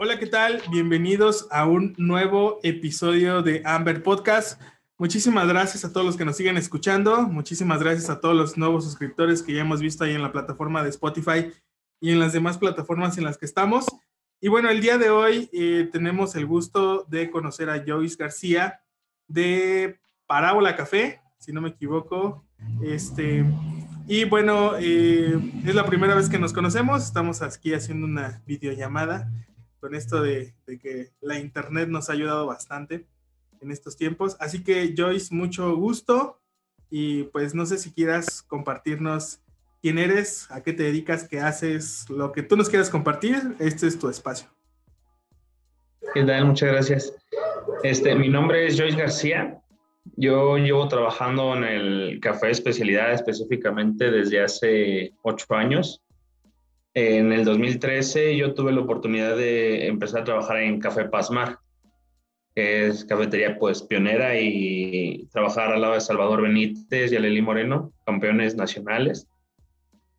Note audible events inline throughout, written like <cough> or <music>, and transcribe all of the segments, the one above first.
Hola, ¿qué tal? Bienvenidos a un nuevo episodio de Amber Podcast. Muchísimas gracias a todos los que nos siguen escuchando. Muchísimas gracias a todos los nuevos suscriptores que ya hemos visto ahí en la plataforma de Spotify y en las demás plataformas en las que estamos. Y bueno, el día de hoy eh, tenemos el gusto de conocer a Joyce García de Parábola Café, si no me equivoco. Este, y bueno, eh, es la primera vez que nos conocemos. Estamos aquí haciendo una videollamada con esto de, que la internet nos ha ayudado bastante en estos tiempos. Así que Joyce, mucho gusto y pues no sé si quieras compartirnos quién eres, a qué te dedicas, qué haces, lo que tú nos quieras compartir, este es tu espacio. ¿Qué tal? Muchas gracias. Este, mi nombre es Joyce García. Yo llevo trabajando en el café de especialidad específicamente desde hace ocho años. En el 2013 yo tuve la oportunidad de empezar a trabajar en Café Pasmar, que es cafetería pues pionera y trabajar al lado de Salvador Benítez y Aleli Moreno, campeones nacionales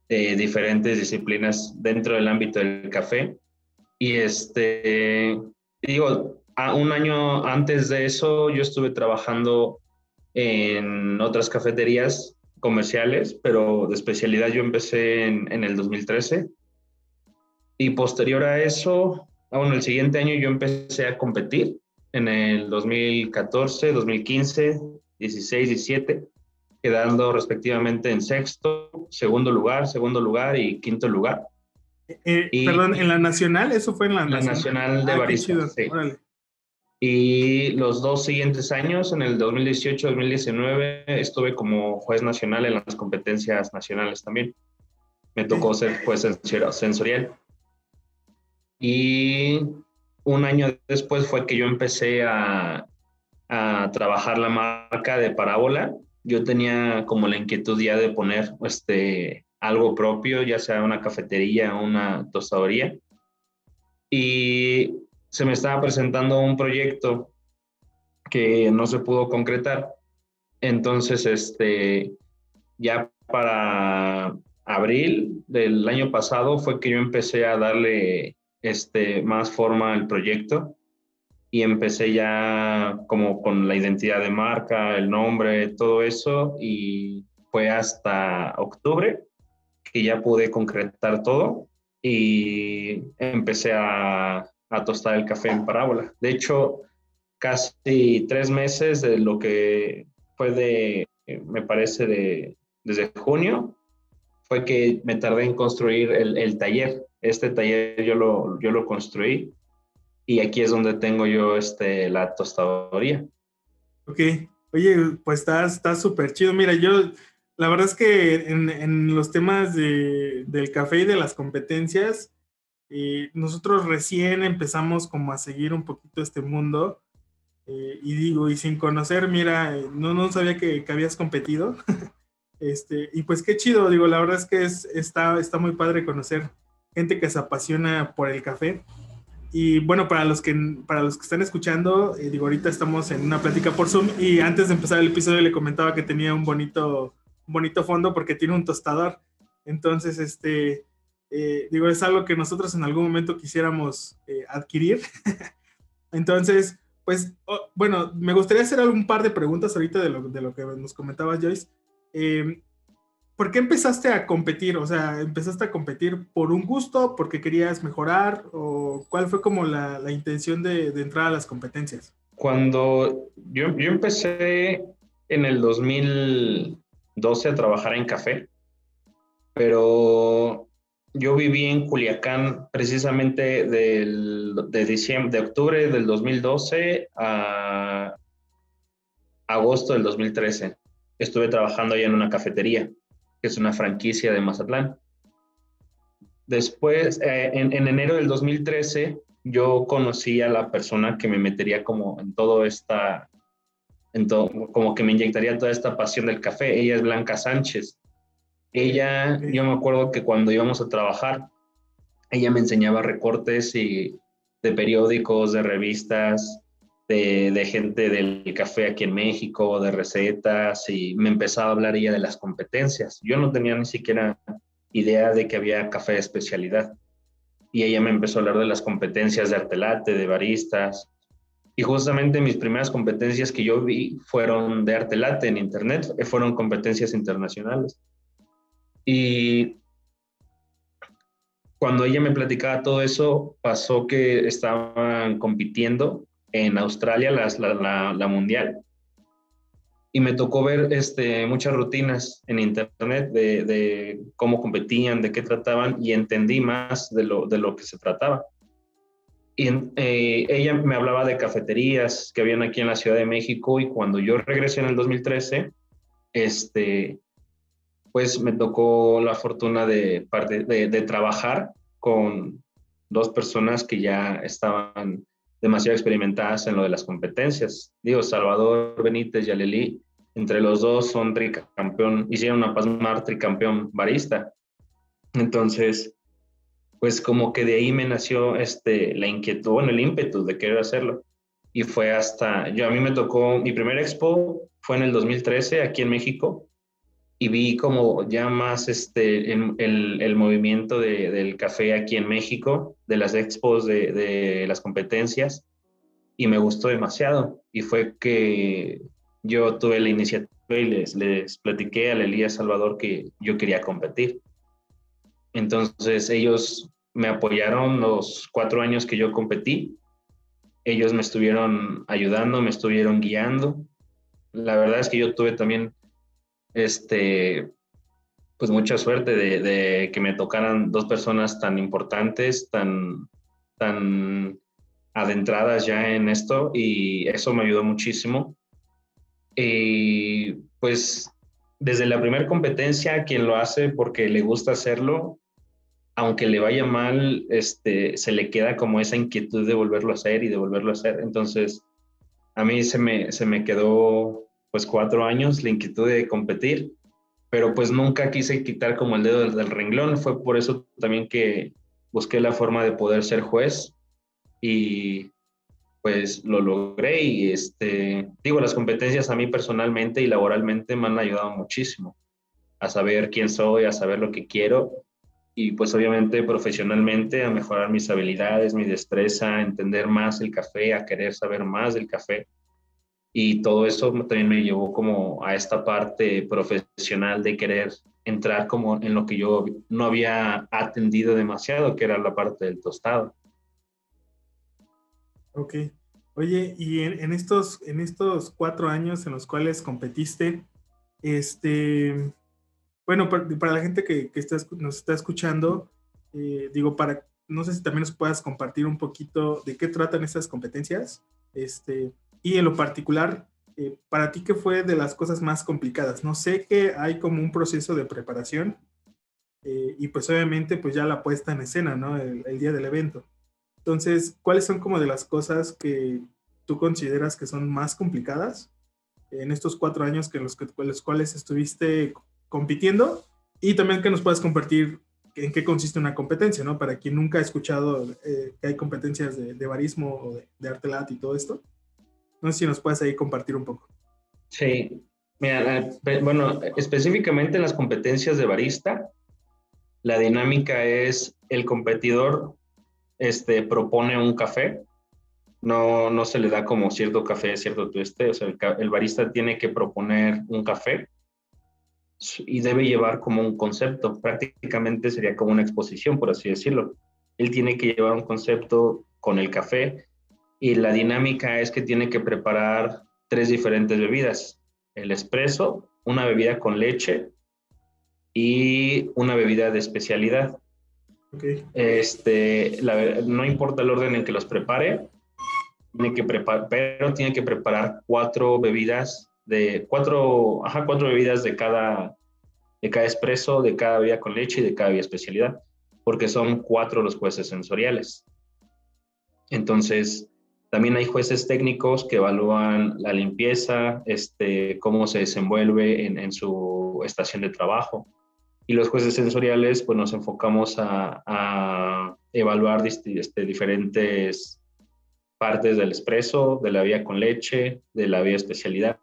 de diferentes disciplinas dentro del ámbito del café. Y este, digo, un año antes de eso yo estuve trabajando en otras cafeterías comerciales, pero de especialidad yo empecé en, en el 2013 y posterior a eso, bueno, el siguiente año yo empecé a competir en el 2014, 2015, 16, 17, quedando respectivamente en sexto, segundo lugar, segundo lugar y quinto lugar. Eh, eh, perdón, ¿en la nacional? ¿Eso fue en la, la nacional? de ah, Sí. Y los dos siguientes años, en el 2018-2019, estuve como juez nacional en las competencias nacionales también. Me tocó ser juez sensorial. Y un año después fue que yo empecé a, a trabajar la marca de Parábola. Yo tenía como la inquietud ya de poner este, algo propio, ya sea una cafetería o una tostadoría. Y se me estaba presentando un proyecto que no se pudo concretar. Entonces, este, ya para abril del año pasado fue que yo empecé a darle este, más forma al proyecto y empecé ya como con la identidad de marca, el nombre, todo eso y fue hasta octubre que ya pude concretar todo y empecé a, tostar el café en parábola. De hecho, casi tres meses de lo que fue de, me parece, de, desde junio, fue que me tardé en construir el taller este taller yo lo, yo lo construí y aquí es donde tengo yo este, la tostadoría. Ok, oye, pues está súper chido. Mira, yo, la verdad es que en, en los temas de, del café y de las competencias, eh, nosotros recién empezamos como a seguir un poquito este mundo. Eh, y digo, y sin conocer, mira, no, no sabía que, que habías competido. <laughs> este, y pues qué chido, digo, la verdad es que es, está, está muy padre conocer gente que se apasiona por el café. Y bueno, para los que, para los que están escuchando, eh, digo, ahorita estamos en una plática por Zoom y antes de empezar el episodio le comentaba que tenía un bonito, bonito fondo porque tiene un tostador. Entonces, este, eh, digo, es algo que nosotros en algún momento quisiéramos eh, adquirir. <laughs> Entonces, pues, bueno, me gustaría hacer algún par de preguntas ahorita de lo, de lo que nos comentaba Joyce. ¿Por qué empezaste a competir? O sea, ¿empezaste a competir por un gusto, porque querías mejorar? ¿O cuál fue como la, la intención de, de, entrar a las competencias? Cuando yo, yo, empecé en el 2012 a trabajar en café, pero yo viví en Culiacán precisamente del, de, diciembre, de octubre del 2012 a agosto del 2013. Estuve trabajando ahí en una cafetería que es una franquicia de Mazatlán. Después, eh, en, enero del 2013, yo conocí a la persona que me metería como en todo esta, en todo, como que me inyectaría toda esta pasión del café. Ella es Blanca Sánchez. Ella, yo me acuerdo que cuando íbamos a trabajar, ella me enseñaba recortes y de periódicos, de revistas, de, gente del café aquí en México, de recetas, y me empezaba a hablar ella de las competencias. Yo no tenía ni siquiera idea de que había café de especialidad. y ella me empezó a hablar de las competencias de artelate, de baristas. Y justamente mis primeras competencias que yo vi fueron de artelate en internet, fueron competencias internacionales. Y cuando ella me platicaba todo eso, pasó que estaban compitiendo en Australia la, la, mundial. Y me tocó ver este, muchas rutinas en internet de, de, cómo competían, de qué trataban, y entendí más de lo, de lo que se trataba. Y eh, ella me hablaba de cafeterías que habían aquí en la Ciudad de México, y cuando yo regresé en el 2013, este, pues me tocó la fortuna de, de, trabajar con dos personas que ya estaban demasiado experimentadas en lo de las competencias. Digo, Salvador Benítez y Aleli, entre los dos son tricampeón, hicieron una Pasmar tricampeón barista. Entonces, pues como que de ahí me nació este, la inquietud, bueno, el ímpetu de querer hacerlo. Y fue hasta, yo a mí me tocó, mi primer expo fue en el 2013 aquí en México y vi como ya más este, el, el, movimiento de, del café aquí en México, de las expos, de, de, las competencias, y me gustó demasiado. Y fue que yo tuve la iniciativa y les, les platiqué a Elías Salvador que yo quería competir. Entonces ellos me apoyaron los cuatro años que yo competí. Ellos me estuvieron ayudando, me estuvieron guiando. La verdad es que yo tuve también este, pues mucha suerte de, que me tocaran dos personas tan importantes, tan, tan adentradas ya en esto y eso me ayudó muchísimo. Y pues desde la primera competencia, quien lo hace porque le gusta hacerlo, aunque le vaya mal, este, se le queda como esa inquietud de volverlo a hacer y de volverlo a hacer. Entonces, a mí se me, se me quedó pues cuatro años la inquietud de competir, pero pues nunca quise quitar como el dedo del, renglón. Fue por eso también que busqué la forma de poder ser juez y pues lo logré y este, digo, las competencias a mí personalmente y laboralmente me han ayudado muchísimo a saber quién soy, a saber lo que quiero y pues obviamente profesionalmente a mejorar mis habilidades, mi destreza, a entender más el café, a querer saber más del café y todo eso también me llevó como a esta parte profesional de querer entrar como en lo que yo no había atendido demasiado, que era la parte del tostado. Ok. Oye, y en, estos, en estos cuatro años en los cuales competiste, este, bueno, para, la gente que, que nos está escuchando, eh, digo, para, no sé si también nos puedas compartir un poquito de qué tratan estas competencias, este, y en lo particular, eh, para ti, ¿qué fue de las cosas más complicadas? No sé que hay como un proceso de preparación eh, y pues obviamente pues ya la puesta en escena, ¿no? El, día del evento. Entonces, ¿cuáles son como de las cosas que tú consideras que son más complicadas en estos cuatro años que los, que, los cuales estuviste compitiendo? Y también que nos puedas compartir en qué consiste una competencia, ¿no? Para quien nunca ha escuchado eh, que hay competencias de, de barismo o de, de arte lat y todo esto. No sé si nos puedes ahí compartir un poco. Sí, mira, bueno, específicamente en las competencias de barista, la dinámica es el competidor este, propone un café, no, no se le da como cierto café, cierto tueste, o sea, el, barista tiene que proponer un café y debe llevar como un concepto, prácticamente sería como una exposición, por así decirlo. Él tiene que llevar un concepto con el café y la dinámica es que tiene que preparar tres diferentes bebidas. El espresso, una bebida con leche y una bebida de especialidad. Este, no importa el orden en que los prepare, tiene que preparar, pero tiene que preparar cuatro bebidas de cuatro, ajá, cuatro bebidas de cada de cada espresso, de cada bebida con leche y de cada bebida especialidad, porque son cuatro los jueces sensoriales. Entonces, también hay jueces técnicos que evalúan la limpieza, este, cómo se desenvuelve en, su estación de trabajo. Y los jueces sensoriales, pues nos enfocamos a, evaluar este, diferentes partes del expreso, de la vía con leche, de la vía especialidad,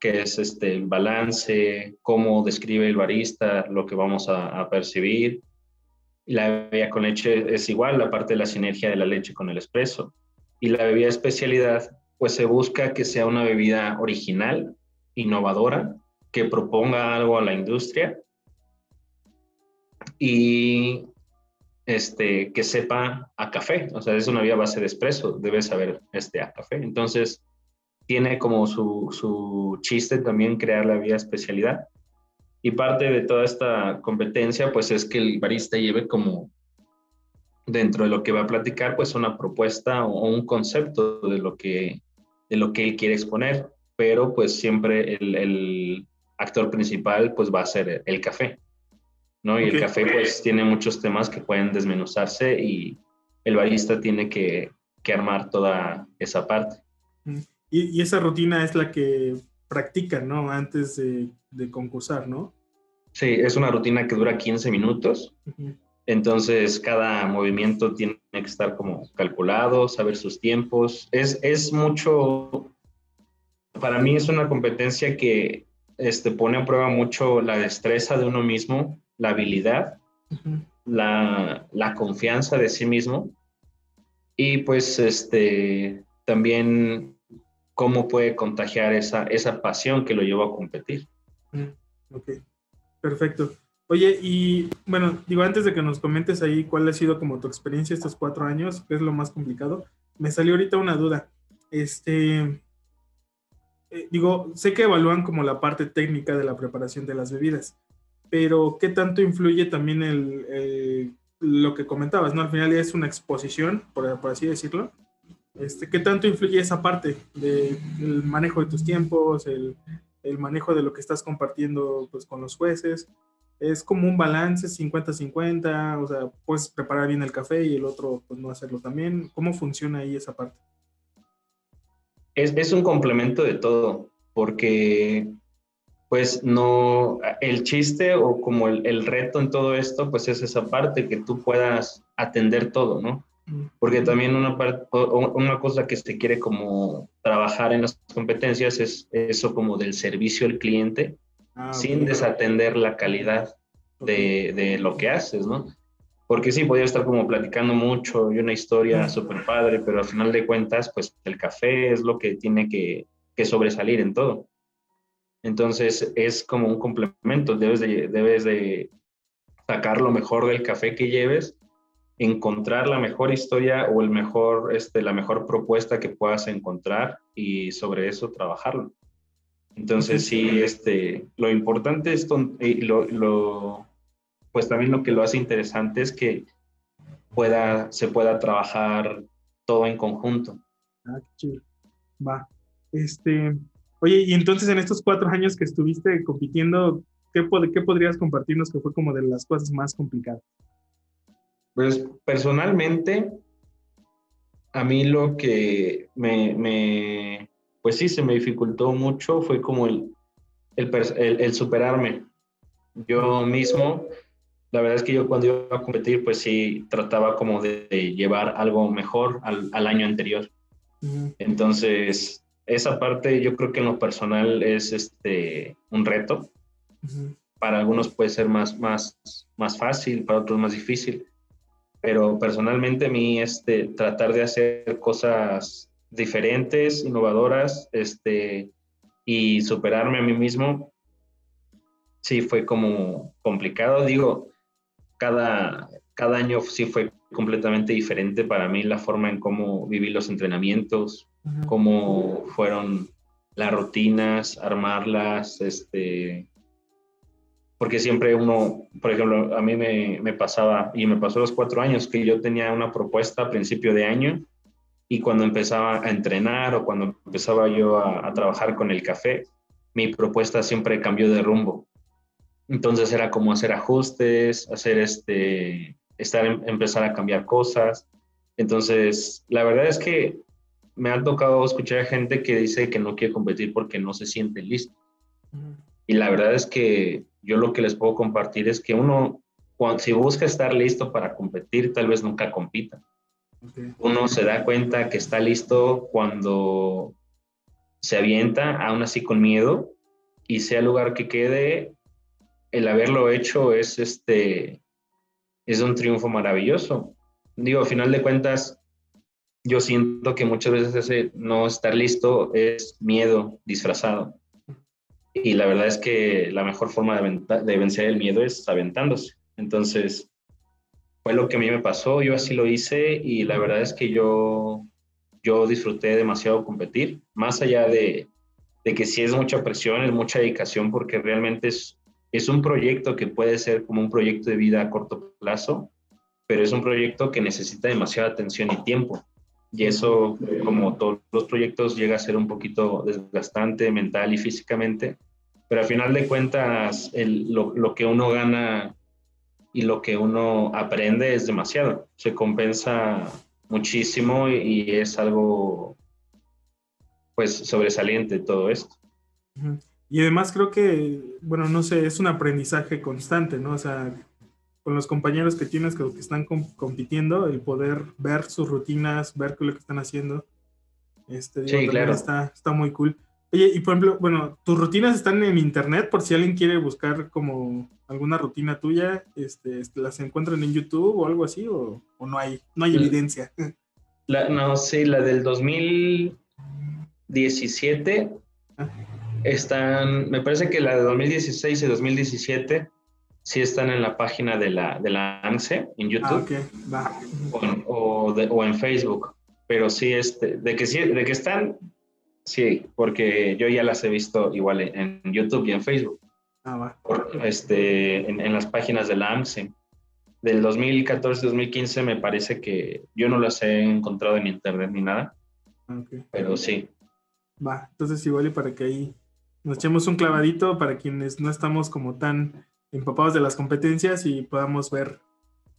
que es este, el balance, cómo describe el barista lo que vamos a, percibir, la bebida con leche es igual, la parte de la sinergia de la leche con el espresso. Y la bebida especialidad, pues se busca que sea una bebida original, innovadora, que proponga algo a la industria y este, que sepa a café. O sea, es una bebida base de espresso, debe saber este, a café. Entonces, tiene como su, su chiste también crear la bebida especialidad. Y parte de toda esta competencia, pues es que el barista lleve como dentro de lo que va a platicar, pues una propuesta o un concepto de lo que, de lo que él quiere exponer, pero pues siempre el, el actor principal pues va a ser el café, ¿no? Y el café pues tiene muchos temas que pueden desmenuzarse y el barista tiene que, que armar toda esa parte. Y, y, esa rutina es la que practican, ¿no? Antes de, de, concursar, ¿no? Sí, es una rutina que dura 15 minutos. Entonces, cada movimiento tiene que estar como calculado, saber sus tiempos. Es, es mucho, para mí es una competencia que este, pone a prueba mucho la destreza de uno mismo, la habilidad, la, la, confianza de sí mismo y pues este, también cómo puede contagiar esa, esa pasión que lo llevó a competir. Ok, perfecto. Oye, y bueno, digo, antes de que nos comentes ahí cuál ha sido como tu experiencia estos cuatro años, qué es lo más complicado, me salió ahorita una duda. Este, eh, digo, sé que evalúan como la parte técnica de la preparación de las bebidas, pero ¿qué tanto influye también el, lo que comentabas, ¿no? Al final es una exposición, por, por así decirlo, este, ¿Qué tanto influye esa parte del manejo de tus tiempos, el, el, manejo de lo que estás compartiendo pues, con los jueces? Es como un balance 50-50, o sea, puedes preparar bien el café y el otro pues no hacerlo también. ¿Cómo funciona ahí esa parte? Es, es un complemento de todo, porque pues no, el chiste o como el, el reto en todo esto, pues es esa parte que tú puedas atender todo, ¿no? Porque también una, una cosa que se quiere como trabajar en las competencias es eso como del servicio al cliente, ah, sin desatender la calidad de, de, lo que haces, ¿no? Porque sí, podría estar como platicando mucho y una historia súper padre, pero al final de cuentas, pues el café es lo que tiene que, que sobresalir en todo. Entonces es como un complemento, debes de, debes de sacar lo mejor del café que lleves encontrar la mejor historia o el mejor, este, la mejor propuesta que puedas encontrar y sobre eso trabajarlo. Entonces, sí, este, lo importante es, y lo, lo, pues también lo que lo hace interesante es que pueda, se pueda trabajar todo en conjunto. Ah, qué chido. Va. Este, oye, y entonces en estos cuatro años que estuviste compitiendo, ¿qué, ¿qué podrías compartirnos que fue como de las cosas más complicadas? Pues personalmente, a mí lo que me, pues sí, se me dificultó mucho fue como el, el, superarme. Yo mismo, la verdad es que yo cuando iba a competir, pues sí, trataba como de, llevar algo mejor al, año anterior. Entonces, esa parte yo creo que en lo personal es este, un reto. Para algunos puede ser más, más, más fácil, para otros más difícil pero personalmente a mí este, tratar de hacer cosas diferentes, innovadoras, este, y superarme a mí mismo, sí fue como complicado. Digo, cada, cada año sí fue completamente diferente para mí la forma en cómo viví los entrenamientos, cómo fueron las rutinas, armarlas, este, porque siempre uno, por ejemplo, a mí me, me, pasaba, y me pasó los cuatro años, que yo tenía una propuesta a principio de año y cuando empezaba a entrenar o cuando empezaba yo a, a trabajar con el café, mi propuesta siempre cambió de rumbo. Entonces era como hacer ajustes, hacer este, estar, empezar a cambiar cosas. Entonces, la verdad es que me ha tocado escuchar a gente que dice que no quiere competir porque no se siente listo. Y la verdad es que yo lo que les puedo compartir es que uno, cuando, si busca estar listo para competir, tal vez nunca compita. Uno se da cuenta que está listo cuando se avienta, aún así con miedo, y sea el lugar que quede, el haberlo hecho es este es un triunfo maravilloso. Digo, a final de cuentas, yo siento que muchas veces ese no estar listo es miedo disfrazado. Y la verdad es que la mejor forma de, de vencer el miedo es aventándose. Entonces, fue lo que a mí me pasó, yo así lo hice y la verdad es que yo, yo disfruté demasiado competir, más allá de, de que sí es mucha presión, es mucha dedicación, porque realmente es, es un proyecto que puede ser como un proyecto de vida a corto plazo, pero es un proyecto que necesita demasiada atención y tiempo. Y eso, como todos los proyectos, llega a ser un poquito desgastante mental y físicamente, pero al final de cuentas, el, lo, lo, que uno gana y lo que uno aprende es demasiado. Se compensa muchísimo y, es algo, pues, sobresaliente todo esto. Y además creo que, bueno, no sé, es un aprendizaje constante, ¿no? O sea, con los compañeros que tienes que, están compitiendo, el poder ver sus rutinas, ver qué es lo que están haciendo. Este, sí, claro. Está, está muy cool. Oye, y por ejemplo, bueno, tus rutinas están en internet por si alguien quiere buscar como alguna rutina tuya, este, las encuentran en YouTube o algo así, o, o no hay, no hay evidencia. La, no, sí, la del 2017 ah. están, me parece que la de 2016 y 2017 sí están en la página de la, de la ANSE en YouTube ah, Va. O, o, en Facebook, pero sí, este, de que sí, de que están, Sí, porque yo ya las he visto igual en, YouTube y en Facebook. Ah, va. este, en, las páginas de la AMSE. Del 2014-2015 me parece que yo no las he encontrado en internet ni nada. Okay. Pero sí. Va, entonces igual y para que ahí nos echemos un clavadito para quienes no estamos como tan empapados de las competencias y podamos ver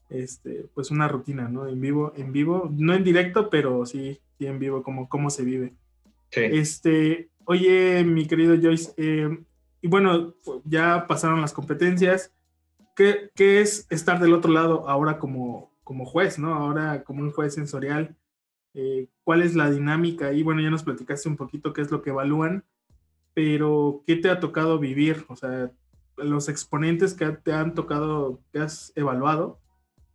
este pues una rutina, ¿no? En vivo, en vivo, no en directo, pero sí, sí en vivo, como cómo se vive. Este, oye, mi querido Joyce, eh, y bueno, ya pasaron las competencias. ¿Qué, ¿Qué, es estar del otro lado ahora como, como juez, ¿no? Ahora como un juez sensorial. Eh, ¿Cuál es la dinámica? Y bueno, ya nos platicaste un poquito qué es lo que evalúan, pero ¿qué te ha tocado vivir? O sea, los exponentes que te han tocado, que has evaluado,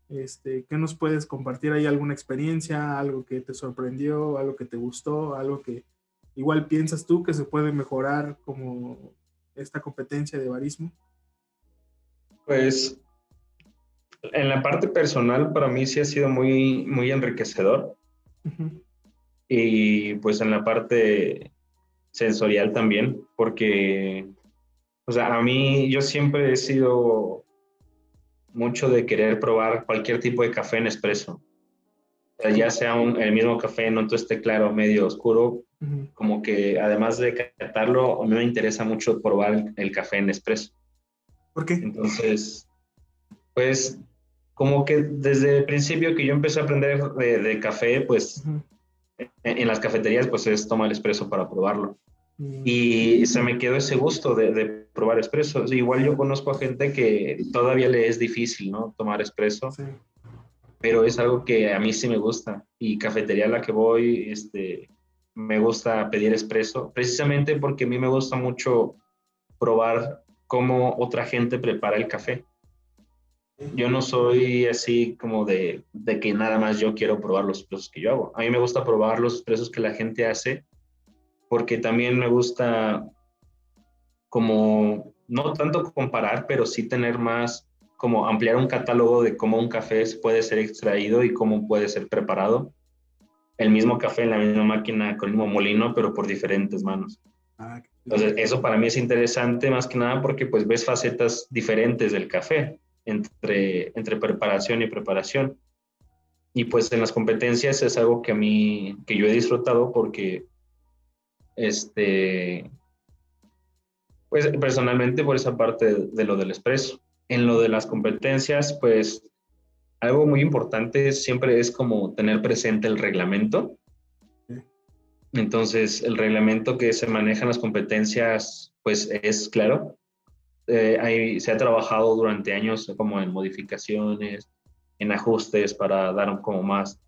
este, ¿qué nos puedes compartir? ¿Hay alguna experiencia, algo que te sorprendió, algo que te gustó, algo que igual piensas tú que se puede mejorar como esta competencia de barismo? Pues en la parte personal para mí sí ha sido muy, muy enriquecedor. Y pues en la parte sensorial también, porque, o sea, a mí yo siempre he sido mucho de querer probar cualquier tipo de café en espresso. ya sea el mismo café, no todo esté claro, medio oscuro, como que además de catarlo, a mí me interesa mucho probar el, café en espresso. ¿Por qué? Entonces, pues como que desde el principio que yo empecé a aprender de, café, pues en, las cafeterías pues es tomar el espresso para probarlo. Mm. Y se me quedó ese gusto de, de probar espresso. Igual yo conozco a gente que todavía le es difícil, ¿no? Tomar espresso. Pero es algo que a mí sí me gusta. Y cafetería a la que voy, este, me gusta pedir expreso, precisamente porque a mí me gusta mucho probar cómo otra gente prepara el café. Yo no soy así como de, que nada más yo quiero probar los expresos que yo hago. A mí me gusta probar los expresos que la gente hace porque también me gusta como, no tanto comparar, pero sí tener más, como ampliar un catálogo de cómo un café puede ser extraído y cómo puede ser preparado el mismo café en la misma máquina con el mismo molino, pero por diferentes manos. Ah, Entonces, eso para mí es interesante más que nada porque pues ves facetas diferentes del café entre, entre preparación y preparación. Y pues en las competencias es algo que a mí, que yo he disfrutado porque, este, pues personalmente por esa parte de, de lo del expreso. En lo de las competencias, pues algo muy importante siempre es como tener presente el reglamento. Entonces, el reglamento que se maneja en las competencias, pues es claro. Eh, se ha trabajado durante años como en modificaciones, en ajustes para dar como más,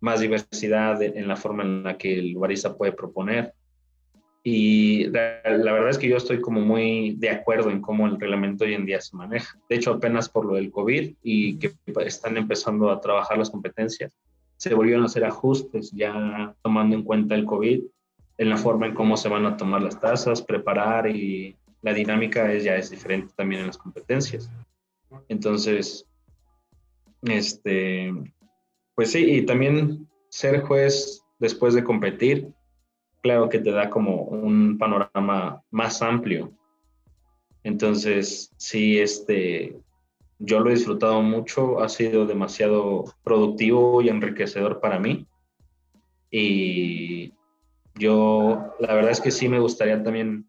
más diversidad en la forma en la que el barista puede proponer. Y la, verdad es que yo estoy como muy de acuerdo en cómo el reglamento hoy en día se maneja. De hecho, apenas por lo del COVID y que están empezando a trabajar las competencias, se volvieron a hacer ajustes ya tomando en cuenta el COVID en la forma en cómo se van a tomar las tasas, preparar y la dinámica es, ya es diferente también en las competencias. Entonces, este, pues sí, y también ser juez después de competir, claro que te da como un panorama más amplio. Entonces, sí, este, yo lo he disfrutado mucho, ha sido demasiado productivo y enriquecedor para mí. Y yo, la verdad es que sí me gustaría también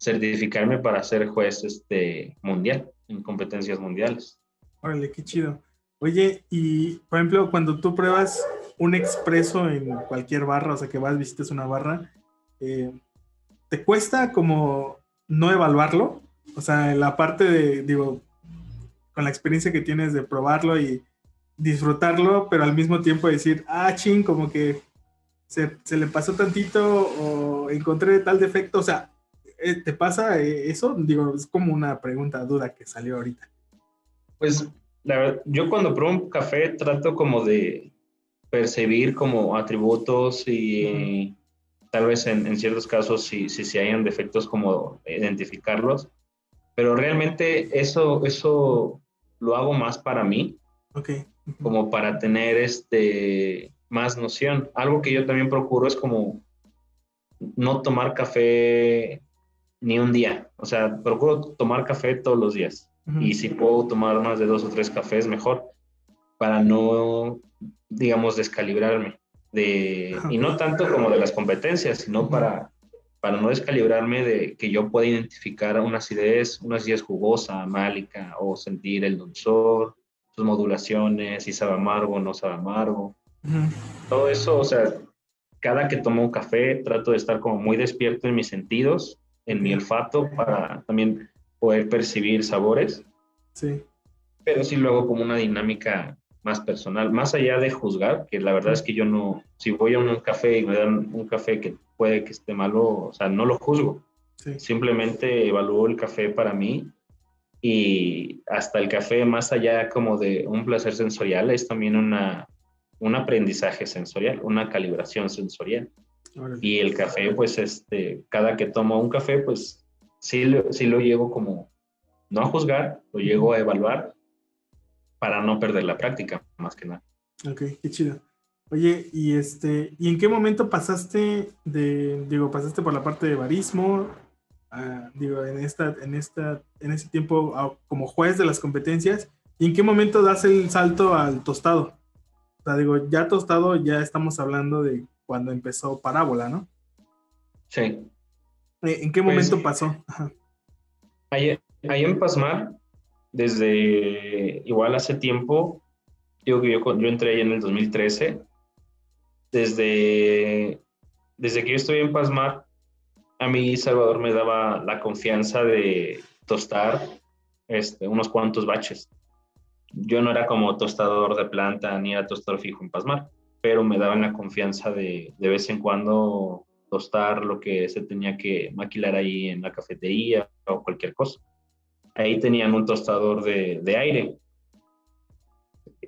certificarme para ser juez este, mundial, en competencias mundiales. Órale, qué chido. Oye, y por ejemplo, cuando tú pruebas un expreso en cualquier barra, o sea, que vas, visites una barra, eh, ¿te cuesta como no evaluarlo? O sea, la parte de, digo, con la experiencia que tienes de probarlo y disfrutarlo, pero al mismo tiempo decir, ah, ching, como que se, se le pasó tantito o encontré tal defecto, o sea, eh, ¿te pasa eh, eso? Digo, es como una pregunta, duda que salió ahorita. Pues, la verdad, yo cuando pruebo un café trato como de percibir como atributos y tal vez en, en, ciertos casos si, si, si hayan defectos como identificarlos, pero realmente eso, eso lo hago más para mí, okay. como para tener este, más noción. Algo que yo también procuro es como no tomar café ni un día, o sea, procuro tomar café todos los días. Y si puedo tomar más de dos o tres cafés, mejor, para no digamos, descalibrarme. De, y no tanto como de las competencias, sino para, para no descalibrarme de que yo pueda identificar una acidez, una acidez jugosa, málica, o sentir el dulzor, sus modulaciones, si sabe amargo o no sabe amargo. Todo eso, o sea, cada que tomo un café trato de estar como muy despierto en mis sentidos, en mi olfato, para también poder percibir sabores. Sí. Pero sí luego como una dinámica más personal, más allá de juzgar, que la verdad es que yo no, si voy a un café y me dan un café que puede que esté malo, o sea, no lo juzgo. Simplemente evalúo el café para mí y hasta el café, más allá como de un placer sensorial, es también una, un aprendizaje sensorial, una calibración sensorial. Y el café, pues, este, cada que tomo un café, pues, sí, sí lo llevo como, no a juzgar, lo llego a evaluar para no perder la práctica, más que nada. Ok, qué chido. Oye, y este, ¿y en qué momento pasaste de, digo, pasaste por la parte de barismo, digo, en esta, en esta, en ese tiempo como juez de las competencias, y en qué momento das el salto al tostado? O sea, digo, ya tostado, ya estamos hablando de cuando empezó Parábola, ¿no? Sí. Eh, ¿En qué pues, momento pasó? Ahí, ahí en Pasmar, desde igual hace tiempo, digo que yo, entré ahí en el 2013, desde, desde que yo estoy en Pasmar, a mí Salvador me daba la confianza de tostar este, unos cuantos baches. Yo no era como tostador de planta ni era tostador fijo en Pasmar, pero me daban la confianza de de vez en cuando tostar lo que se tenía que maquilar ahí en la cafetería o cualquier cosa ahí tenían un tostador de, de aire,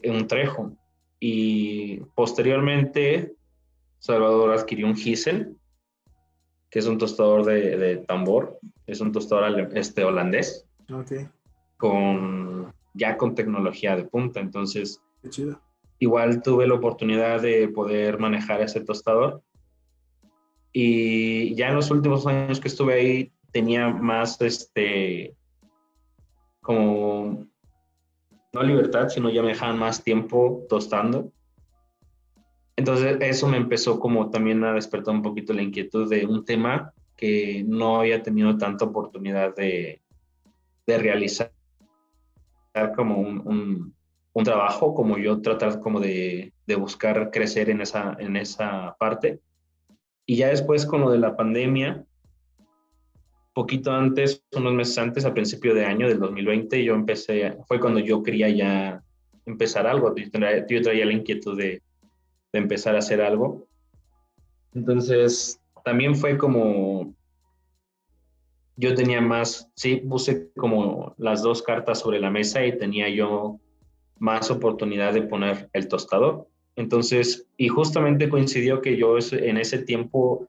un trejo. Y posteriormente, Salvador adquirió un Giesel, que es un tostador de, de tambor, es un tostador este, holandés, con, ya con tecnología de punta. Entonces, igual tuve la oportunidad de poder manejar ese tostador. Y ya en los últimos años que estuve ahí, tenía más este, como, no libertad, sino ya me dejaban más tiempo tostando. Entonces eso me empezó como también a despertar un poquito la inquietud de un tema que no había tenido tanta oportunidad de, de realizar como un, un, trabajo, como yo tratar como de, de, buscar crecer en esa, en esa parte. Y ya después con lo de la pandemia, poquito antes, unos meses antes, a principio de año del 2020, yo empecé, fue cuando yo quería ya empezar algo, yo traía, la inquietud de, de, empezar a hacer algo. Entonces, también fue como, yo tenía más, sí, puse como las dos cartas sobre la mesa y tenía yo más oportunidad de poner el tostador. Entonces, y justamente coincidió que yo en ese tiempo,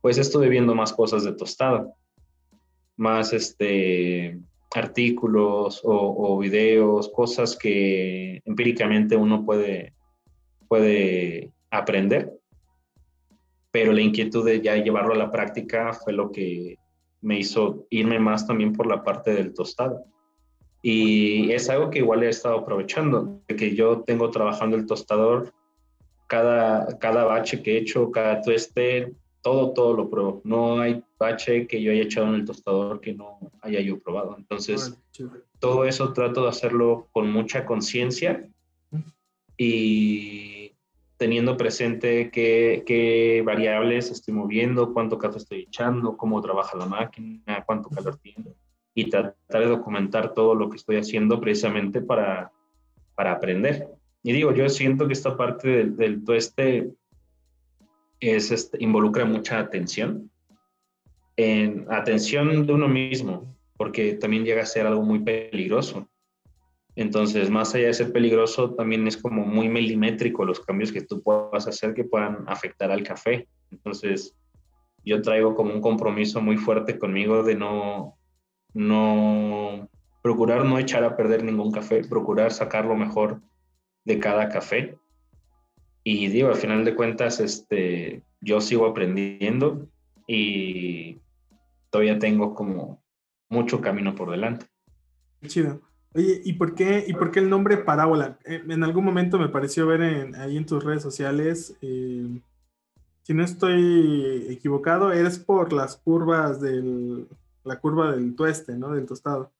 pues estuve viendo más cosas de tostado, más este, artículos o, videos, cosas que empíricamente uno puede, puede aprender, pero la inquietud de ya llevarlo a la práctica fue lo que me hizo irme más también por la parte del tostado. Y es algo que igual he estado aprovechando, que yo tengo trabajando el tostador, cada, cada bache que he hecho, cada tueste, todo, todo lo pruebo. No hay bache que yo haya echado en el tostador que no haya yo probado. Entonces, todo eso trato de hacerlo con mucha conciencia y teniendo presente qué, qué, variables estoy moviendo, cuánto café estoy echando, cómo trabaja la máquina, cuánto calor tiene y tratar de documentar todo lo que estoy haciendo precisamente para, para aprender. Y digo, yo siento que esta parte del, del tueste es, este, involucra mucha atención, en atención de uno mismo, porque también llega a ser algo muy peligroso. Entonces, más allá de ser peligroso, también es como muy milimétrico los cambios que tú puedas hacer que puedan afectar al café. Entonces, yo traigo como un compromiso muy fuerte conmigo de no, no, procurar no echar a perder ningún café, procurar sacar lo mejor de cada café y digo, al final de cuentas, este, yo sigo aprendiendo y todavía tengo como mucho camino por delante. Chido. Oye, ¿y por qué, y por qué el nombre Parábola? Eh, en algún momento me pareció ver ahí en tus redes sociales, eh, si no estoy equivocado, eres por las curvas del, la curva del tueste, ¿no? Del tostado.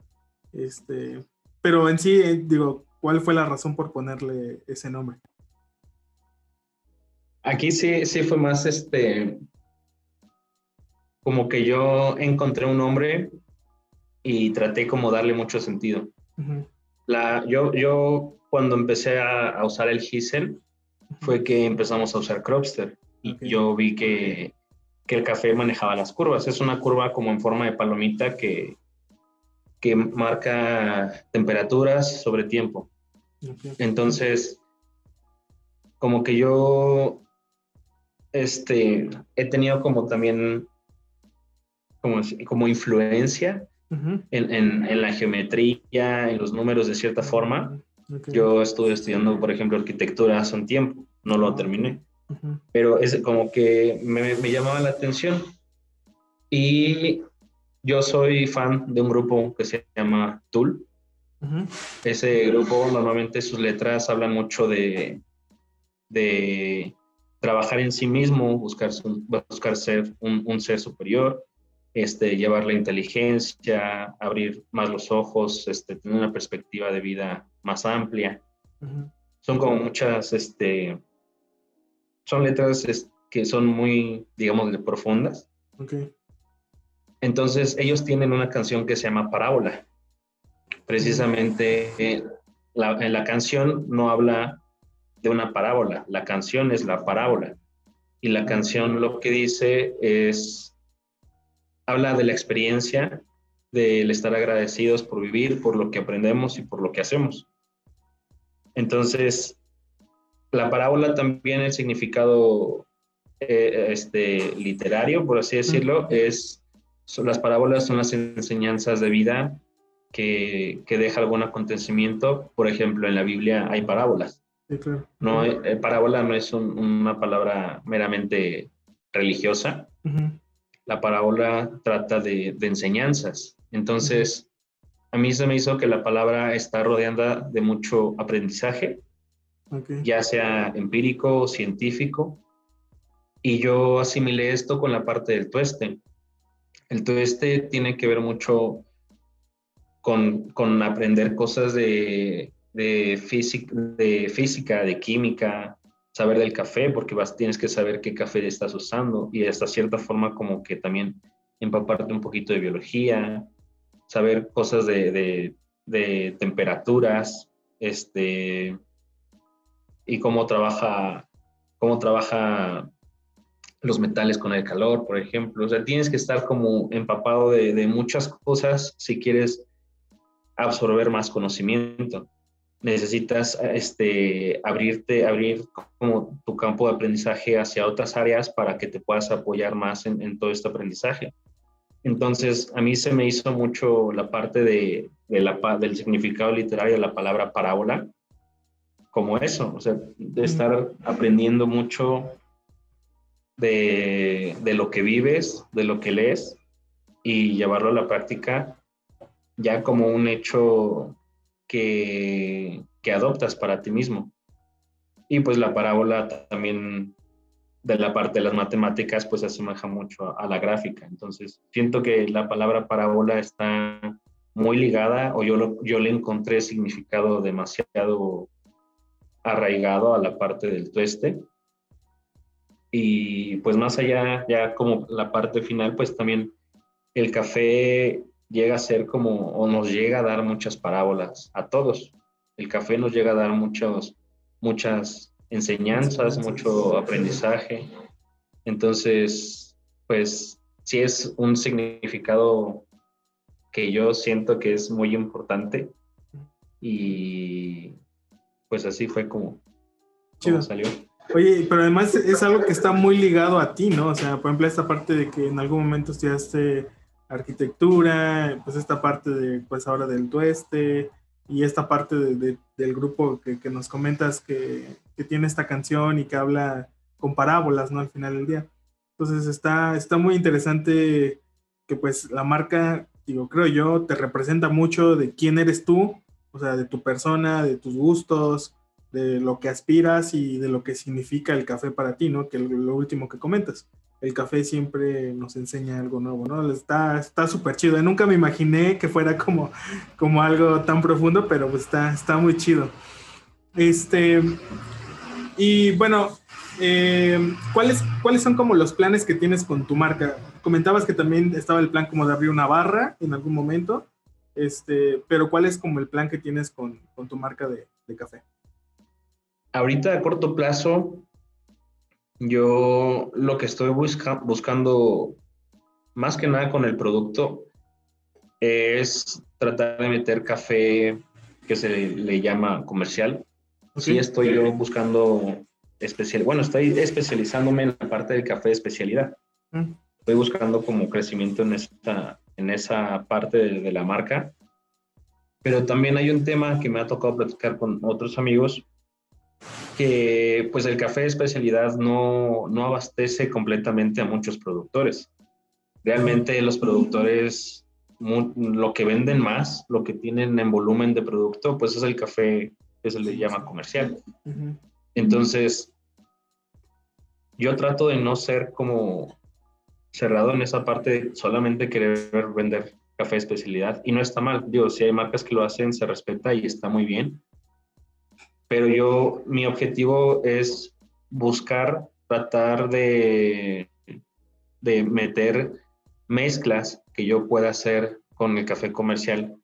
Este, pero en sí, eh, digo, ¿cuál fue la razón por ponerle ese nombre? Aquí sí, sí fue más este, como que yo encontré un nombre y traté como darle mucho sentido. La, yo, yo cuando empecé a, usar el Gisel fue que empezamos a usar Cropster y yo vi que, que, el café manejaba las curvas. Es una curva como en forma de palomita que, que marca temperaturas sobre tiempo. Entonces, como que yo este, he tenido como también como, como influencia en, la geometría, en los números de cierta forma. Yo estuve estudiando, por ejemplo, arquitectura hace un tiempo, no lo terminé, pero es como que me, me, llamaba la atención. Y yo soy fan de un grupo que se llama Tool. Ese grupo normalmente sus letras hablan mucho de, de trabajar en sí mismo, buscar, buscar ser un, ser superior, este, llevar la inteligencia, abrir más los ojos, este, tener una perspectiva de vida más amplia. Son como muchas, este, son letras que son muy, digamos, profundas. Entonces, ellos tienen una canción que se llama Parábola. Precisamente, eh, la, en la canción no habla de una parábola. La canción es la parábola. Y la canción lo que dice es, habla de la experiencia, del estar agradecidos por vivir, por lo que aprendemos y por lo que hacemos. Entonces, la parábola también el significado eh, este, literario, por así decirlo, es, son, las parábolas son las enseñanzas de vida que, que deja algún acontecimiento. Por ejemplo, en la Biblia hay parábolas. No, eh, parábola no es una palabra meramente religiosa. La parábola trata de, enseñanzas. Entonces, a mí se me hizo que la palabra está rodeada de mucho aprendizaje, ya sea empírico o científico. Y yo asimilé esto con la parte del tueste. El tueste tiene que ver mucho con, con aprender cosas de de, física, de física, de química, saber del café, porque vas, tienes que saber qué café estás usando y de esta cierta forma como que también empaparte un poquito de biología, saber cosas de, de, temperaturas, este, y cómo trabaja, cómo trabaja los metales con el calor, por ejemplo. O sea, tienes que estar como empapado de, de muchas cosas si quieres absorber más conocimiento. Necesitas este, abrirte, abrir como tu campo de aprendizaje hacia otras áreas para que te puedas apoyar más en, en todo este aprendizaje. Entonces, a mí se me hizo mucho la parte de, de la, del significado literario de la palabra parábola, como eso, o sea, de estar aprendiendo mucho de, de, lo que vives, de lo que lees y llevarlo a la práctica ya como un hecho que, adoptas para ti mismo. Y pues la parábola también de la parte de las matemáticas pues se asemeja mucho a, la gráfica. Entonces siento que la palabra parábola está muy ligada o yo, yo le encontré significado demasiado arraigado a la parte del tueste. Y pues más allá, ya como la parte final, pues también el café llega a ser como, o nos llega a dar muchas parábolas a todos. El café nos llega a dar muchos, muchas enseñanzas, mucho aprendizaje. Entonces, pues sí es un significado que yo siento que es muy importante y pues así fue como, como salió. Oye, pero además es algo que está muy ligado a ti, ¿no? O sea, por ejemplo, esta parte de que en algún momento estudiaste arquitectura, pues esta parte de, pues ahora del tueste y esta parte de, del grupo que, que, nos comentas que, que, tiene esta canción y que habla con parábolas, ¿no? Al final del día. Entonces está, está muy interesante que pues la marca, digo, creo yo, te representa mucho de quién eres tú, o sea, de tu persona, de tus gustos, de lo que aspiras y de lo que significa el café para ti, ¿no? Que es lo último que comentas el café siempre nos enseña algo nuevo, ¿no? Está súper chido. Nunca me imaginé que fuera como, como algo tan profundo, pero pues está, está muy chido. Este, y bueno, eh, ¿cuáles, ¿cuáles son como los planes que tienes con tu marca? Comentabas que también estaba el plan como de abrir una barra en algún momento, este, pero ¿cuál es como el plan que tienes con, con tu marca de, de café? Ahorita a corto plazo yo lo que estoy buscando más que nada con el producto es tratar de meter café que se le, llama comercial. Sí, estoy yo buscando especial, bueno, estoy especializándome en la parte del café de especialidad. Mm. Estoy buscando como crecimiento en esta, en esa parte de, de la marca. Pero también hay un tema que me ha tocado platicar con otros amigos que pues el café de especialidad no, no abastece completamente a muchos productores. Realmente los productores lo que venden más, lo que tienen en volumen de producto, pues es el café que se le llama comercial. Entonces, yo trato de no ser como cerrado en esa parte de solamente querer vender café de especialidad. Y no está mal, digo, si hay marcas que lo hacen, se respeta y está muy bien pero yo, mi objetivo es buscar, tratar de, de meter mezclas que yo pueda hacer con el café comercial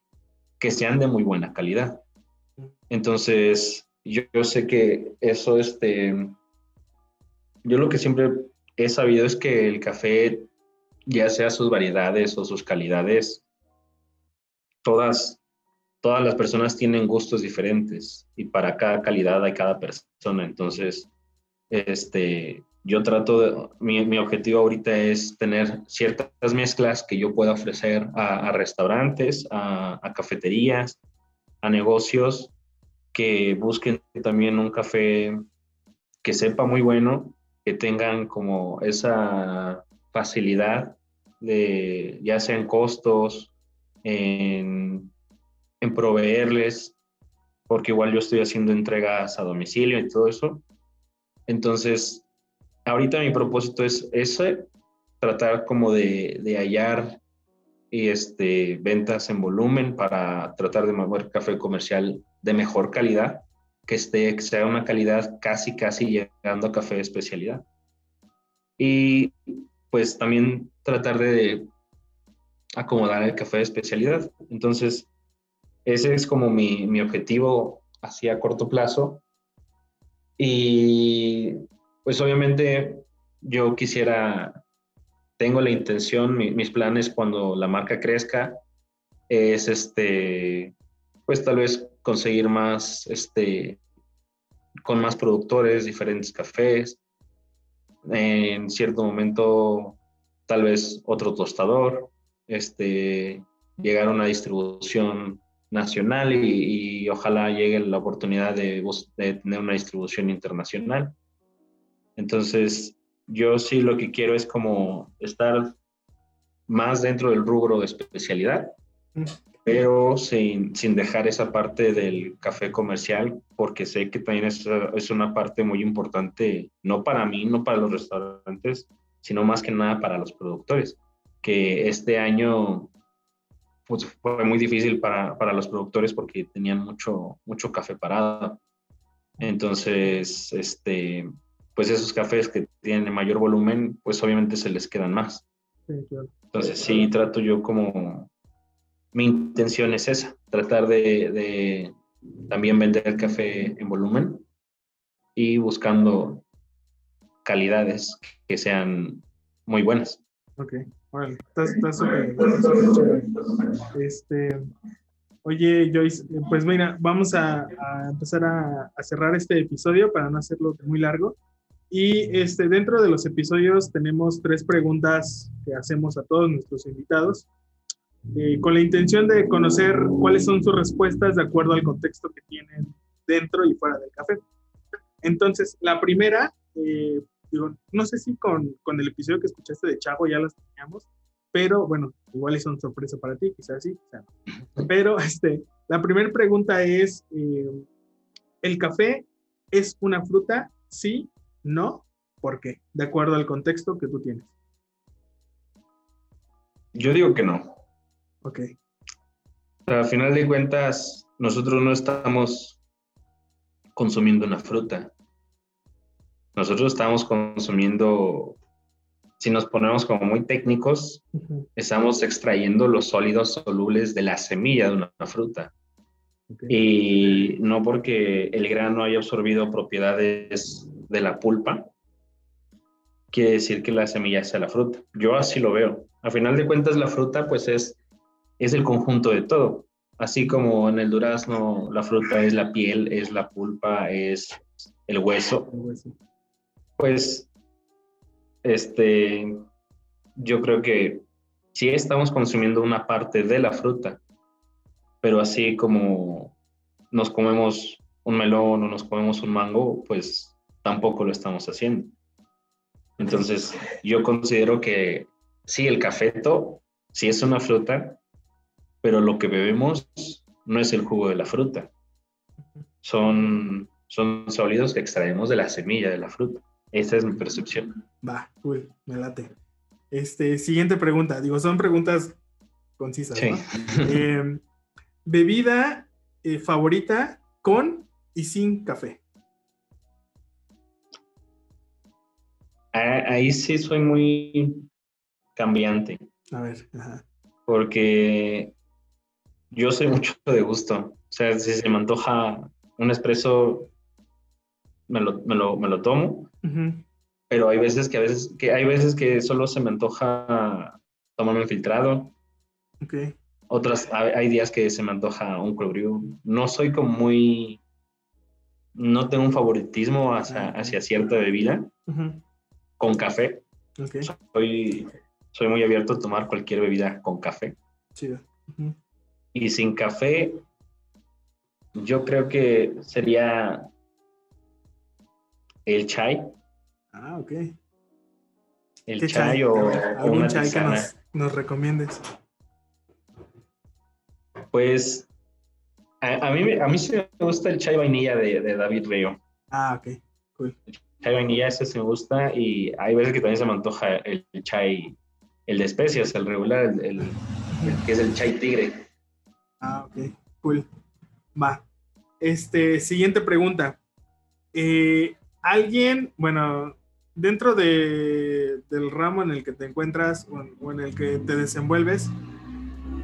que sean de muy buena calidad. Entonces, yo, sé que eso, este, yo lo que siempre he sabido es que el café, ya sea sus variedades o sus calidades, todas todas las personas tienen gustos diferentes y para cada calidad hay cada persona. Entonces, este, yo trato de, mi, mi objetivo ahorita es tener ciertas mezclas que yo pueda ofrecer a, restaurantes, a, a, cafeterías, a negocios que busquen también un café que sepa muy bueno, que tengan como esa facilidad de ya sean costos, en en proveerles, porque igual yo estoy haciendo entregas a domicilio y todo eso. Entonces, ahorita mi propósito es ese, tratar como de, de hallar y este, ventas en volumen para tratar de mover café comercial de mejor calidad, que, esté, que sea una calidad casi, casi llegando a café de especialidad. Y pues también tratar de acomodar el café de especialidad. Entonces, ese es como mi, mi objetivo así a corto plazo. Y pues obviamente yo quisiera, tengo la intención, mis planes cuando la marca crezca es este, pues tal vez conseguir más, este, con más productores, diferentes cafés, en cierto momento tal vez otro tostador, este, llegar a una distribución nacional y, ojalá llegue la oportunidad de, de, tener una distribución internacional. Entonces, yo sí lo que quiero es como estar más dentro del rubro de especialidad, pero sin, sin dejar esa parte del café comercial, porque sé que también es, es una parte muy importante, no para mí, no para los restaurantes, sino más que nada para los productores, que este año pues, fue muy difícil para, para, los productores porque tenían mucho, mucho café parado. Entonces, este, pues esos cafés que tienen mayor volumen, pues obviamente se les quedan más. Entonces, sí, trato yo como, mi intención es esa, tratar de, de también vender el café en volumen y buscando calidades que sean muy buenas. Ok, bueno, está súper Este, oye, Joyce, pues mira, vamos a, empezar a, cerrar este episodio para no hacerlo muy largo. Y este, dentro de los episodios tenemos tres preguntas que hacemos a todos nuestros invitados, eh, con la intención de conocer cuáles son sus respuestas de acuerdo al contexto que tienen dentro y fuera del café. Entonces, la primera, eh, no sé si con, con, el episodio que escuchaste de Chavo ya las teníamos, pero bueno, igual es una sorpresa para ti, quizás sí. <laughs> Pero este, la primera pregunta es, eh, ¿el café es una fruta? Sí, no, ¿por qué? De acuerdo al contexto que tú tienes. Yo digo que no. Ok. A final de cuentas, nosotros no estamos consumiendo una fruta. Nosotros estamos consumiendo, si nos ponemos como muy técnicos, estamos extrayendo los sólidos solubles de la semilla de una, fruta. Y no porque el grano haya absorbido propiedades de la pulpa, quiere decir que la semilla sea la fruta. Yo así lo veo. A final de cuentas, la fruta pues es, es el conjunto de todo. Así como en el durazno la fruta es la piel, es la pulpa, es el hueso. El hueso pues, este, yo creo que sí estamos consumiendo una parte de la fruta, pero así como nos comemos un melón o nos comemos un mango, pues tampoco lo estamos haciendo. Entonces, yo considero que sí, el cafeto sí es una fruta, pero lo que bebemos no es el jugo de la fruta. Son, son sólidos que extraemos de la semilla de la fruta. Esa es mi percepción. Va, cool, me late. Este, siguiente pregunta. Digo, son preguntas concisas. Sí. <laughs> Em, bebida eh, favorita con y sin café. Ahí sí soy muy cambiante. A ver, ajá. Porque yo soy mucho de gusto. O sea, si se me antoja un espresso, me lo, tomo, pero hay veces que a veces que hay veces que solo se me antoja tomarme el filtrado. Okay. Otras, hay días que se me antoja un cold No soy como muy, no tengo un favoritismo hacia, ah, hacia cierta bebida. Con café. Soy, soy muy abierto a tomar cualquier bebida con café. Y sin café, yo creo que sería el chai. Ah, ok. El chai, o, ¿Algún chai que nos, recomiendes? Pues a, mí, a mí sí me gusta el chai vainilla de, David Río. Ah, ok, cool. El chai vainilla, ese sí me gusta y hay veces que también se me antoja el, chai, el de especias, el regular, el, que es el chai tigre. Ah, ok, cool. Va. Este, siguiente pregunta. Eh, alguien, bueno, dentro de, del ramo en el que te encuentras o, en el que te desenvuelves,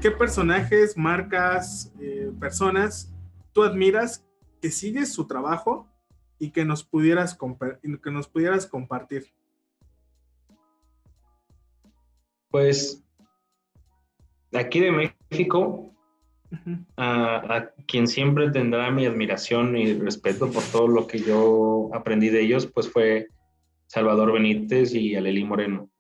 ¿qué personajes, marcas, eh, personas tú admiras que sigues su trabajo y que nos pudieras, que nos pudieras compartir? Pues aquí de México, a, quien siempre tendrá mi admiración y respeto por todo lo que yo aprendí de ellos, pues fue Salvador Benítez y Aleli Moreno.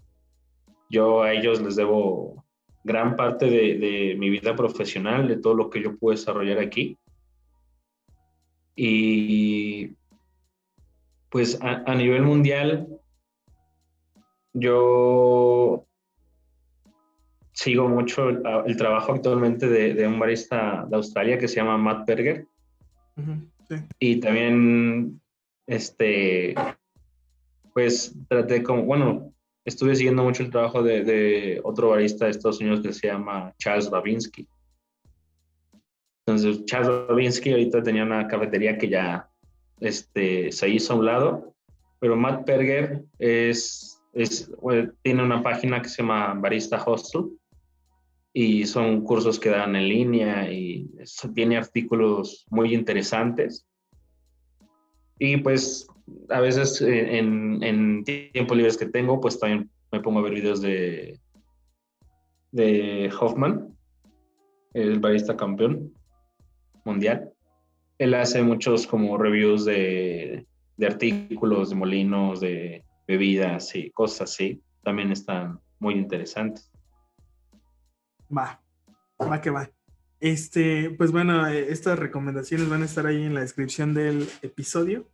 Yo a ellos les debo gran parte de, mi vida profesional, de todo lo que yo pude desarrollar aquí. Y pues a, nivel mundial, yo sigo mucho el, trabajo actualmente de, un barista de Australia que se llama Matt Berger. Y también, este, pues traté como, bueno, estuve siguiendo mucho el trabajo de, otro barista de Estados Unidos que se llama Charles Babinski. Entonces, Charles Babinski ahorita tenía una cafetería que ya este, se hizo a un lado, pero Matt Berger es, es, tiene una página que se llama Barista Hostel y son cursos que dan en línea y tiene artículos muy interesantes. Y pues a veces eh, en, en tiempos libres que tengo, pues también me pongo a ver videos de, de Hoffman, el barista campeón mundial. Él hace muchos como reviews de, de artículos, de molinos, de bebidas y cosas así. También están muy interesantes. Va, va que va. Este, pues bueno, eh, estas recomendaciones van a estar ahí en la descripción del episodio.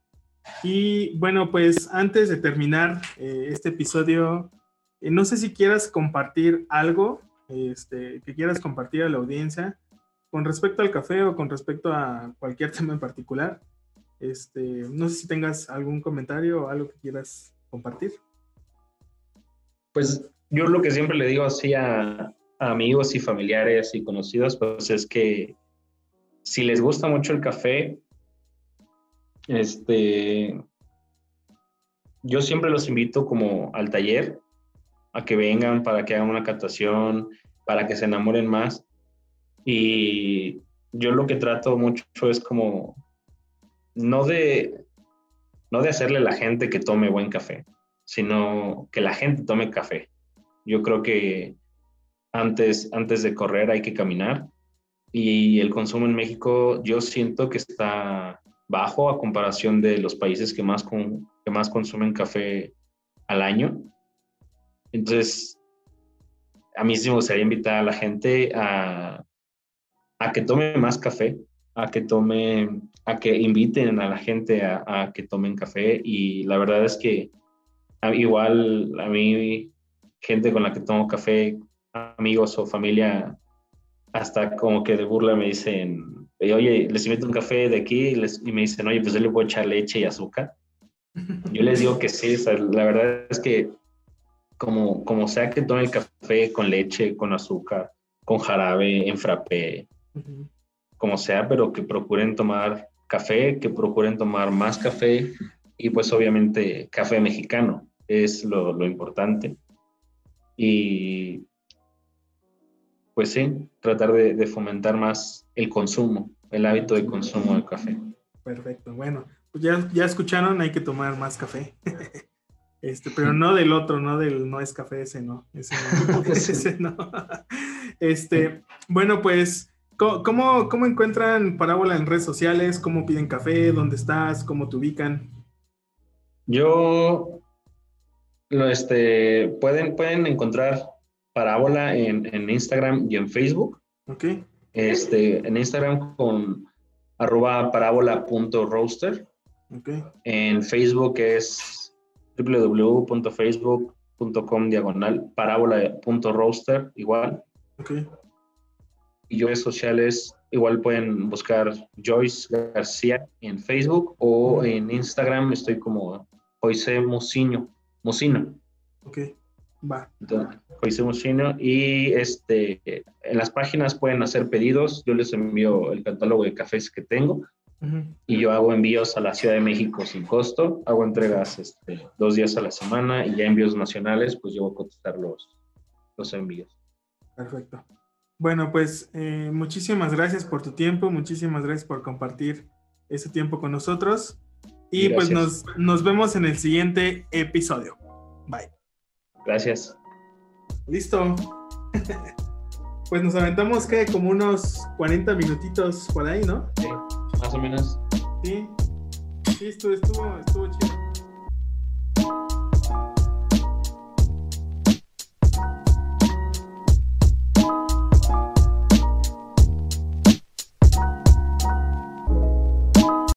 Y bueno, pues antes de terminar eh, este episodio, eh, no sé si quieras compartir algo este, que quieras compartir a la audiencia con respecto al café o con respecto a cualquier <laughs> tema en particular. Este, no sé si tengas algún comentario o algo que quieras compartir. Pues yo lo que siempre le digo así a amigos y familiares y conocidos, pues es que si les gusta mucho el café, este, yo siempre los invito como al taller a que vengan para que hagan una captación, para que se enamoren más. Y yo lo que trato mucho es como no de no de hacerle a la gente que tome buen café, sino que la gente tome café. Yo creo que antes, antes de correr hay que caminar y el consumo en México yo siento que está bajo a comparación de los países que más, que más consumen café al año. Entonces, a mí sí me gustaría invitar a la gente a, a que tome más café, a que tome, a que inviten a la gente a, que tomen café. Y la verdad es que igual a mí, gente con la que tomo café, amigos o familia, hasta como que de burla me dicen, oye, les invito un café de aquí y, me dicen, oye, pues yo le puedo echar leche y azúcar. Yo les digo que sí, la verdad es que como, como sea que tome el café con leche, con azúcar, con jarabe, en frappé, como sea, pero que procuren tomar café, que procuren tomar más café y pues obviamente café mexicano es lo, lo importante. Y pues sí, tratar de, de, fomentar más el consumo, el hábito de consumo de café. Perfecto, bueno, pues ya, ya escucharon, hay que tomar más café. <laughs> Este, pero no del otro, no del no es café, ese no. Ese no. <laughs> ese no. Este, bueno, pues, ¿cómo, ¿cómo encuentran Parábola en redes sociales? ¿Cómo piden café? ¿Dónde estás? ¿Cómo te ubican? Yo, este, pueden, pueden encontrar Parábola en, en Instagram y en Facebook. Ok. Este, en Instagram con arroba parábola.roaster. Okay. En Facebook es www.facebook.com diagonal parábola.roaster igual. Okay. Y redes sociales igual pueden buscar Joyce García en Facebook o en Instagram estoy como Joyce Mocino. Mocino. Ok. Va. Y este, en las páginas pueden hacer pedidos. Yo les envío el catálogo de cafés que tengo y yo hago envíos a la Ciudad de México sin costo. Hago entregas este, dos días a la semana y ya envíos nacionales, pues yo voy a contestar los, los envíos. Perfecto. Bueno, pues eh, muchísimas gracias por tu tiempo, muchísimas gracias por compartir ese tiempo con nosotros y pues nos, nos vemos en el siguiente episodio. Bye. Gracias. Listo. <laughs> pues nos aventamos que como unos 40 minutitos por ahí, ¿no? Sí, más o menos. Sí. Sí, estuvo, estuvo, estuvo chido.